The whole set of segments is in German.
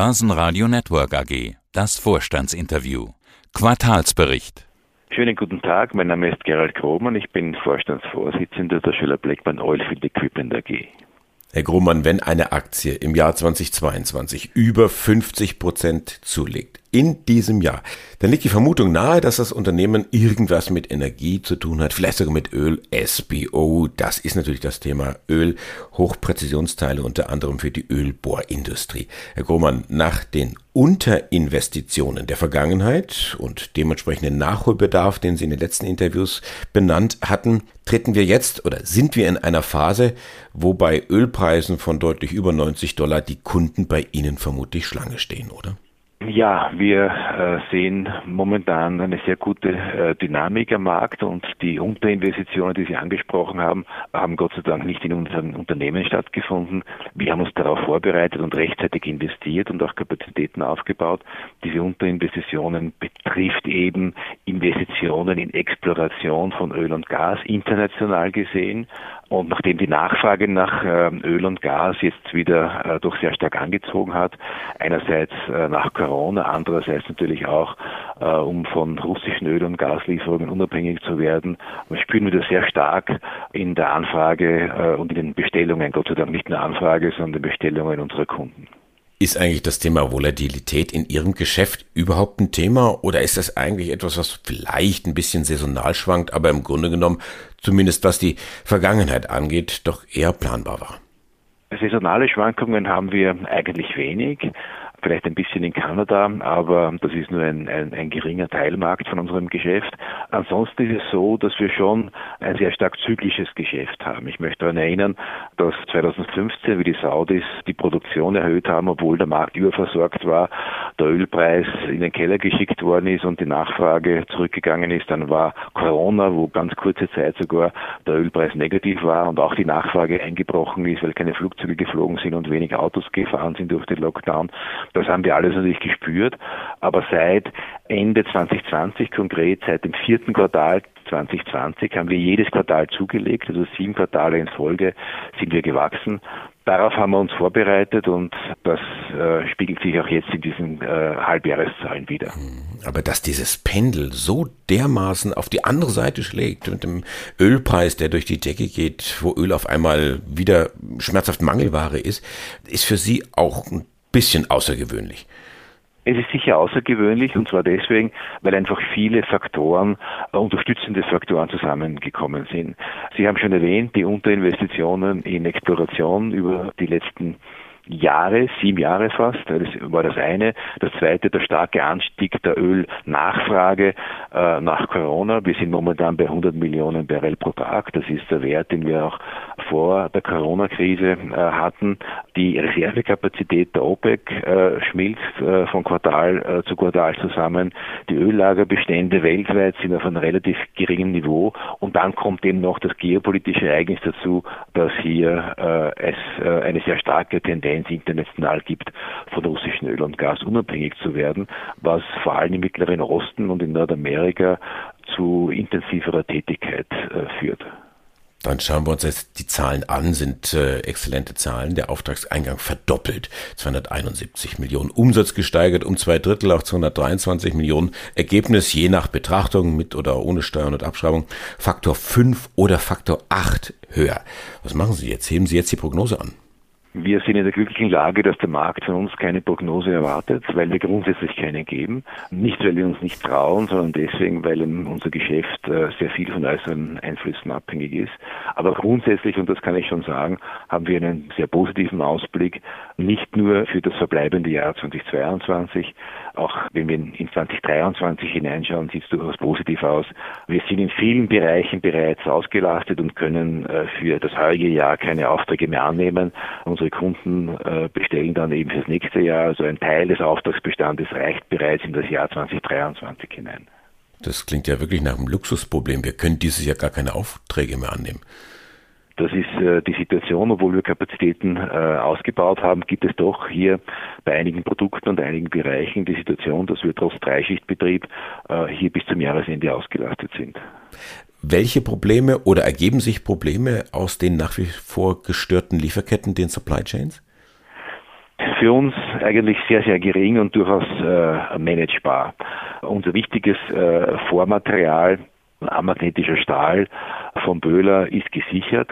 Börsenradio Network AG. Das Vorstandsinterview. Quartalsbericht. Schönen guten Tag, mein Name ist Gerald Krohmann, ich bin Vorstandsvorsitzender der Schiller Blackburn Oilfield Equipment AG. Herr Grummann, wenn eine Aktie im Jahr 2022 über 50 Prozent zulegt, in diesem Jahr, dann liegt die Vermutung nahe, dass das Unternehmen irgendwas mit Energie zu tun hat, vielleicht sogar mit Öl, SBO, das ist natürlich das Thema Öl, Hochpräzisionsteile unter anderem für die Ölbohrindustrie. Herr Grohmann, nach den Unterinvestitionen der Vergangenheit und dementsprechenden Nachholbedarf, den Sie in den letzten Interviews benannt hatten, treten wir jetzt oder sind wir in einer Phase, wo bei Ölpreisen von deutlich über 90 Dollar die Kunden bei Ihnen vermutlich Schlange stehen, oder? Ja, wir äh, sehen momentan eine sehr gute äh, Dynamik am Markt und die Unterinvestitionen, die Sie angesprochen haben, haben Gott sei Dank nicht in unseren Unternehmen stattgefunden. Wir haben uns darauf vorbereitet und rechtzeitig investiert und auch Kapazitäten aufgebaut. Diese Unterinvestitionen betrifft eben Investitionen in Exploration von Öl und Gas international gesehen. Und nachdem die Nachfrage nach äh, Öl und Gas jetzt wieder äh, doch sehr stark angezogen hat, einerseits äh, nach Corona, andererseits natürlich auch, um von russischen Öl- und Gaslieferungen unabhängig zu werden, spüren wir das sehr stark in der Anfrage und in den Bestellungen, Gott sei Dank nicht nur Anfrage, sondern Bestellungen unserer Kunden. Ist eigentlich das Thema Volatilität in Ihrem Geschäft überhaupt ein Thema oder ist das eigentlich etwas, was vielleicht ein bisschen saisonal schwankt, aber im Grunde genommen, zumindest was die Vergangenheit angeht, doch eher planbar war? Saisonale Schwankungen haben wir eigentlich wenig vielleicht ein bisschen in Kanada, aber das ist nur ein, ein, ein, geringer Teilmarkt von unserem Geschäft. Ansonsten ist es so, dass wir schon ein sehr stark zyklisches Geschäft haben. Ich möchte daran erinnern, dass 2015, wie die Saudis die Produktion erhöht haben, obwohl der Markt überversorgt war, der Ölpreis in den Keller geschickt worden ist und die Nachfrage zurückgegangen ist. Dann war Corona, wo ganz kurze Zeit sogar der Ölpreis negativ war und auch die Nachfrage eingebrochen ist, weil keine Flugzeuge geflogen sind und wenig Autos gefahren sind durch den Lockdown. Das haben wir alles natürlich gespürt. Aber seit Ende 2020 konkret, seit dem vierten Quartal 2020 haben wir jedes Quartal zugelegt, also sieben Quartale in Folge sind wir gewachsen. Darauf haben wir uns vorbereitet und das äh, spiegelt sich auch jetzt in diesen äh, Halbjahreszahlen wieder. Aber dass dieses Pendel so dermaßen auf die andere Seite schlägt mit dem Ölpreis, der durch die Decke geht, wo Öl auf einmal wieder schmerzhaft Mangelware ist, ist für Sie auch ein bisschen außergewöhnlich. Es ist sicher außergewöhnlich und zwar deswegen, weil einfach viele Faktoren, äh, unterstützende Faktoren zusammengekommen sind. Sie haben schon erwähnt, die Unterinvestitionen in Exploration über die letzten Jahre, sieben Jahre fast. Das war das eine. Das zweite, der starke Anstieg der Ölnachfrage äh, nach Corona. Wir sind momentan bei 100 Millionen Barrel pro Tag. Das ist der Wert, den wir auch vor der Corona-Krise äh, hatten. Die Reservekapazität der OPEC äh, schmilzt äh, von Quartal äh, zu Quartal zusammen. Die Öllagerbestände weltweit sind auf einem relativ geringen Niveau. Und dann kommt eben noch das geopolitische Ereignis dazu, dass hier äh, es eine sehr starke Tendenz Tendenz international gibt, von russischem Öl und Gas unabhängig zu werden, was vor allem im Mittleren Osten und in Nordamerika zu intensiverer Tätigkeit äh, führt. Dann schauen wir uns jetzt die Zahlen an, sind äh, exzellente Zahlen. Der Auftragseingang verdoppelt, 271 Millionen. Umsatz gesteigert um zwei Drittel auf 223 Millionen. Ergebnis je nach Betrachtung mit oder ohne Steuern und Abschreibung Faktor 5 oder Faktor 8 höher. Was machen Sie jetzt? Heben Sie jetzt die Prognose an? Wir sind in der glücklichen Lage, dass der Markt von uns keine Prognose erwartet, weil wir grundsätzlich keine geben. Nicht, weil wir uns nicht trauen, sondern deswegen, weil unser Geschäft äh, sehr viel von äußeren Einflüssen abhängig ist. Aber grundsätzlich, und das kann ich schon sagen, haben wir einen sehr positiven Ausblick, nicht nur für das verbleibende Jahr 2022, auch wenn wir in 2023 hineinschauen, sieht es durchaus positiv aus. Wir sind in vielen Bereichen bereits ausgelastet und können äh, für das heutige Jahr keine Aufträge mehr annehmen. Unsere Kunden äh, bestellen dann eben fürs nächste Jahr. Also ein Teil des Auftragsbestandes reicht bereits in das Jahr 2023 hinein. Das klingt ja wirklich nach einem Luxusproblem. Wir können dieses Jahr gar keine Aufträge mehr annehmen. Das ist äh, die Situation, obwohl wir Kapazitäten äh, ausgebaut haben, gibt es doch hier bei einigen Produkten und einigen Bereichen die Situation, dass wir trotz Dreischichtbetrieb äh, hier bis zum Jahresende ausgelastet sind. Welche Probleme oder ergeben sich Probleme aus den nach wie vor gestörten Lieferketten, den Supply Chains? Für uns eigentlich sehr, sehr gering und durchaus äh, managebar. Unser wichtiges äh, Vormaterial, amagnetischer Stahl von Böhler, ist gesichert.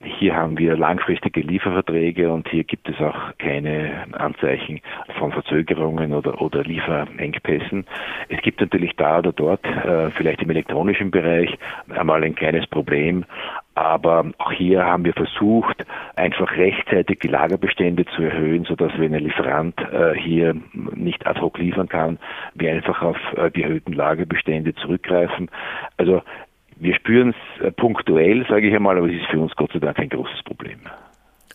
Hier haben wir langfristige Lieferverträge und hier gibt es auch keine Anzeichen von Verzögerungen oder, oder Lieferengpässen. Es gibt natürlich da oder dort, äh, vielleicht im elektronischen Bereich, einmal ein kleines Problem, aber auch hier haben wir versucht, einfach rechtzeitig die Lagerbestände zu erhöhen, sodass wenn ein Lieferant äh, hier nicht ad hoc liefern kann, wir einfach auf äh, die erhöhten Lagerbestände zurückgreifen. Also wir spüren es äh, punktuell, sage ich einmal, aber es ist für uns Gott sei Dank kein großes Problem.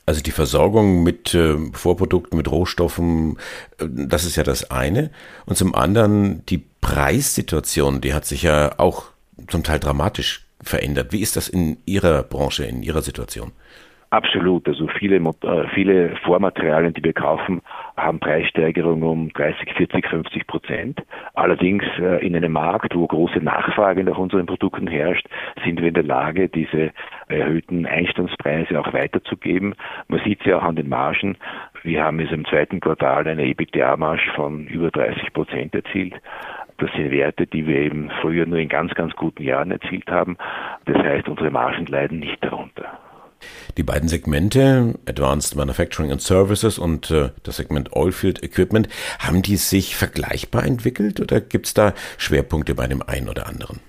Also die Versorgung mit äh, Vorprodukten, mit Rohstoffen, äh, das ist ja das eine. Und zum anderen die Preissituation, die hat sich ja auch zum Teil dramatisch verändert. Wie ist das in Ihrer Branche, in Ihrer Situation? Absolut. Also viele, äh, viele Vormaterialien, die wir kaufen, haben Preissteigerungen um 30, 40, 50 Prozent. Allerdings äh, in einem Markt, wo große Nachfrage nach unseren Produkten herrscht, sind wir in der Lage, diese erhöhten Einstandspreise auch weiterzugeben. Man sieht es ja auch an den Margen. Wir haben jetzt im zweiten Quartal eine EBITDA-Marge von über 30 Prozent erzielt. Das sind Werte, die wir eben früher nur in ganz, ganz guten Jahren erzielt haben. Das heißt, unsere Margen leiden nicht darunter. Die beiden Segmente, Advanced Manufacturing and Services und äh, das Segment Oilfield Equipment, haben die sich vergleichbar entwickelt oder gibt es da Schwerpunkte bei dem einen oder anderen?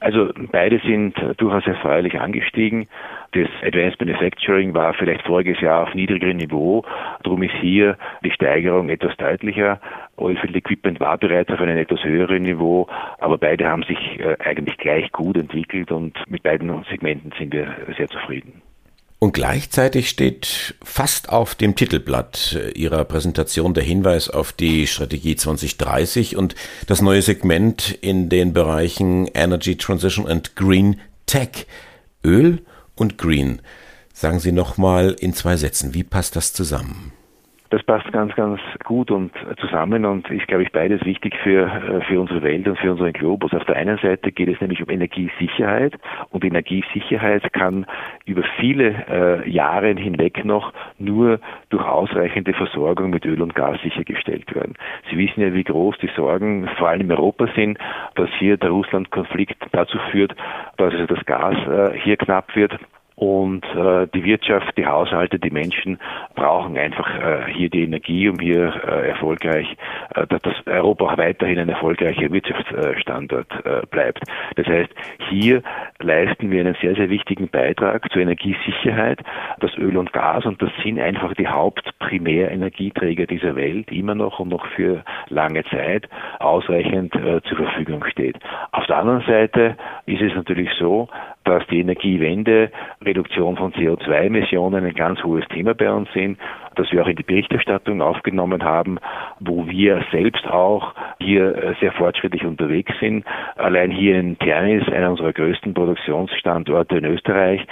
Also beide sind durchaus erfreulich angestiegen. Das Advanced Manufacturing war vielleicht voriges Jahr auf niedrigerem Niveau. Darum ist hier die Steigerung etwas deutlicher. Oilfield Equipment war bereits auf einem etwas höheren Niveau, aber beide haben sich äh, eigentlich gleich gut entwickelt und mit beiden Segmenten sind wir sehr zufrieden. Und gleichzeitig steht fast auf dem Titelblatt Ihrer Präsentation der Hinweis auf die Strategie 2030 und das neue Segment in den Bereichen Energy Transition and Green Tech. Öl und Green. Sagen Sie nochmal in zwei Sätzen, wie passt das zusammen? Das passt ganz, ganz gut und zusammen und ist, glaube ich, beides wichtig für, äh, für unsere Welt und für unseren Globus. Auf der einen Seite geht es nämlich um Energiesicherheit und Energiesicherheit kann über viele äh, Jahre hinweg noch nur durch ausreichende Versorgung mit Öl und Gas sichergestellt werden. Sie wissen ja, wie groß die Sorgen vor allem in Europa sind, dass hier der Russland-Konflikt dazu führt, dass das Gas äh, hier knapp wird und äh, die Wirtschaft, die Haushalte, die Menschen brauchen einfach äh, hier die Energie, um hier äh, erfolgreich, äh, dass Europa auch weiterhin ein erfolgreicher Wirtschaftsstandort äh, bleibt. Das heißt, hier leisten wir einen sehr, sehr wichtigen Beitrag zur Energiesicherheit. Das Öl und Gas, und das sind einfach die Hauptprimärenergieträger dieser Welt, immer noch und noch für lange Zeit ausreichend äh, zur Verfügung steht. Auf der anderen Seite ist es natürlich so, dass die Energiewende, Reduktion von CO2-Emissionen ein ganz hohes Thema bei uns sind, dass wir auch in die Berichterstattung aufgenommen haben, wo wir selbst auch hier äh, sehr fortschrittlich unterwegs sind. Allein hier in Ternis, einer unserer größten Produktionsstandorte in Österreich,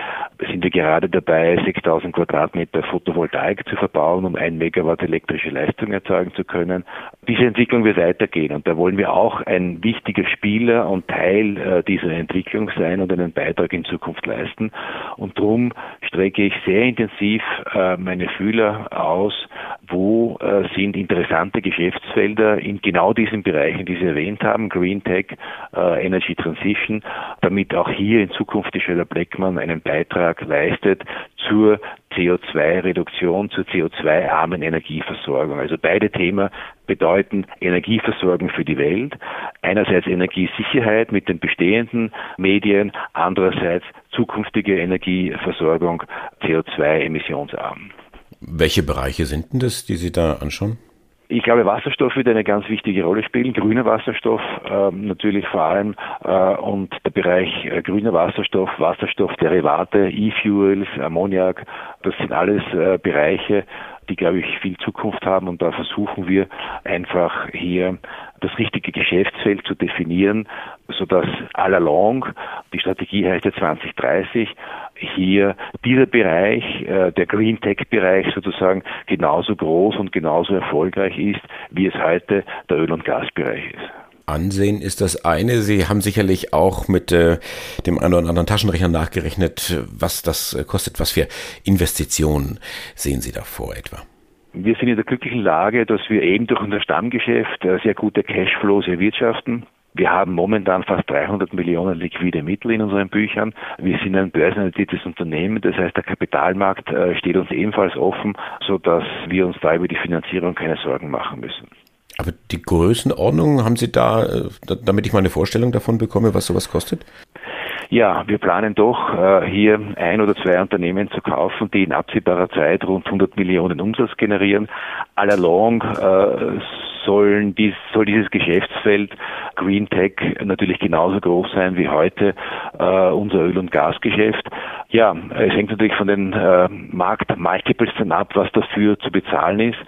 sind wir gerade dabei, 6000 Quadratmeter Photovoltaik zu verbauen, um ein Megawatt elektrische Leistung erzeugen zu können. Diese Entwicklung wird weitergehen und da wollen wir auch ein wichtiger Spieler und Teil äh, dieser Entwicklung sein und einen Beitrag in Zukunft leisten. Und darum strecke ich sehr intensiv äh, meine Fühler aus, wo äh, sind interessante Geschäftsfelder in genau diesen Bereichen, die Sie erwähnt haben, Green Tech, äh, Energy Transition, damit auch hier in Zukunft die Schöller Bleckmann einen Beitrag leistet zur CO2-Reduktion, zur CO2-armen Energieversorgung. Also beide Themen bedeuten Energieversorgung für die Welt. Einerseits Energiesicherheit mit den bestehenden Medien, andererseits zukünftige Energieversorgung CO2-emissionsarm. Welche Bereiche sind denn das, die Sie da anschauen? Ich glaube, Wasserstoff wird eine ganz wichtige Rolle spielen. Grüner Wasserstoff äh, natürlich vor allem äh, und der Bereich äh, grüner Wasserstoff, Wasserstoffderivate, E-Fuels, Ammoniak, das sind alles äh, Bereiche, die, glaube ich, viel Zukunft haben und da versuchen wir einfach hier das richtige Geschäftsfeld zu definieren, sodass all along, die Strategie heißt ja 2030, hier dieser Bereich, äh, der Green Tech Bereich sozusagen genauso groß und genauso erfolgreich ist, wie es heute der Öl- und Gasbereich ist. Ansehen ist das eine. Sie haben sicherlich auch mit äh, dem einen oder anderen Taschenrechner nachgerechnet, was das äh, kostet. Was für Investitionen sehen Sie da vor etwa? Wir sind in der glücklichen Lage, dass wir eben durch unser Stammgeschäft äh, sehr gute Cashflows erwirtschaften. Wir haben momentan fast 300 Millionen liquide Mittel in unseren Büchern. Wir sind ein börsennotiertes Unternehmen, das heißt, der Kapitalmarkt äh, steht uns ebenfalls offen, sodass wir uns da über die Finanzierung keine Sorgen machen müssen. Aber die Größenordnung haben Sie da, äh, damit ich mal eine Vorstellung davon bekomme, was sowas kostet? Ja, wir planen doch, äh, hier ein oder zwei Unternehmen zu kaufen, die in absehbarer Zeit rund 100 Millionen Umsatz generieren. All along äh, sollen dies, soll dieses Geschäftsfeld Green Tech natürlich genauso groß sein wie heute äh, unser Öl- und Gasgeschäft. Ja, es hängt natürlich von den äh, Markt-Multiples dann ab, was dafür zu bezahlen ist.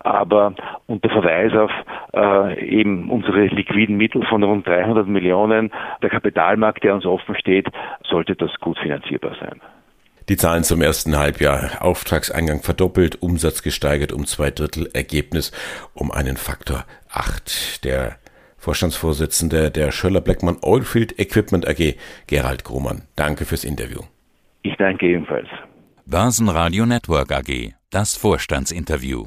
Aber unter Verweis auf äh, eben unsere liquiden Mittel von rund 300 Millionen, der Kapitalmarkt, der uns offen steht, sollte das gut finanzierbar sein. Die Zahlen zum ersten Halbjahr. Auftragseingang verdoppelt, Umsatz gesteigert um zwei Drittel, Ergebnis um einen Faktor acht. Der Vorstandsvorsitzende der Schöller Blackman Oilfield Equipment AG, Gerald Grumann. Danke fürs Interview. Ich danke ebenfalls. Börsenradio Network AG. Das Vorstandsinterview.